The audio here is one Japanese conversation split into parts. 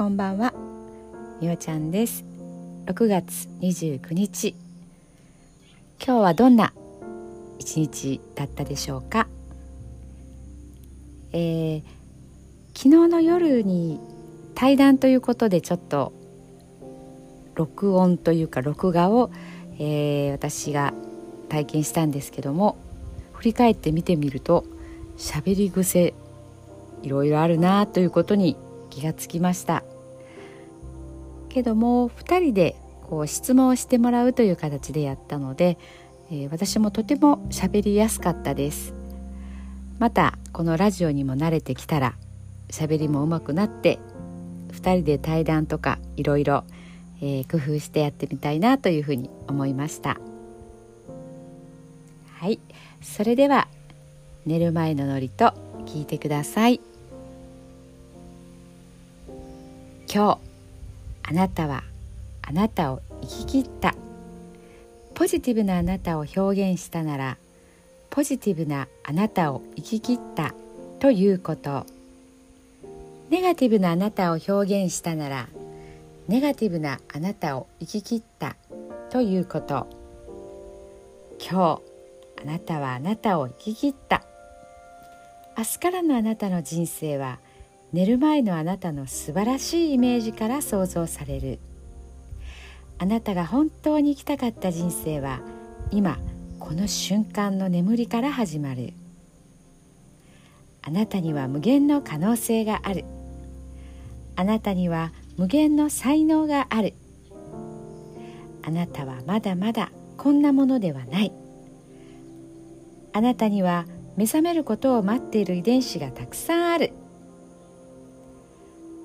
こんばんは。みおちゃんです。6月29日。今日はどんな一日だったでしょうか、えー、昨日の夜に対談ということでちょっと録音というか録画を、えー、私が体験したんですけども振り返って見てみると喋り癖いろいろあるなということに気がつきました。けども2人でこう質問をしてもらうという形でやったので、えー、私もとても喋りやすかったです。またこのラジオにも慣れてきたら喋りも上手くなって2人で対談とかいろいろ工夫してやってみたいなというふうに思いました。はい。それでは寝る前のノリと聞いてください。今日あなたはあなたを生き切った。ポジティブなあなたを表現したならポジティブなあなたを生き切ったということ。ネガティブなあなたを表現したならネガティブなあなたを生き切ったということ。今日あなたはあなたを生き切った。明日からのあなたの人生は寝る前のあなたの素晴らしいイメージから想像される。あなたが本当に生きたかった人生は今この瞬間の眠りから始まる。あなたには無限の可能性がある。あなたには無限の才能がある。あなたはまだまだこんなものではない。あなたには目覚めることを待っている遺伝子がたくさんある。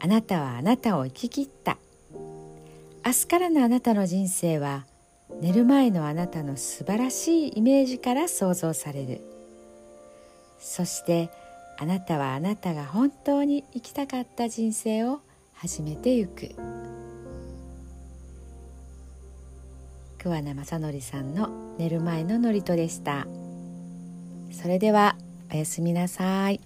あなたはあなたを生き切った。明日からのあなたの人生は寝る前のあなたの素晴らしいイメージから想像される。そしてあなたはあなたが本当に生きたかった人生を始めてゆく。桑名正則さんの寝る前の祝詞でした。それではおやすみなさい。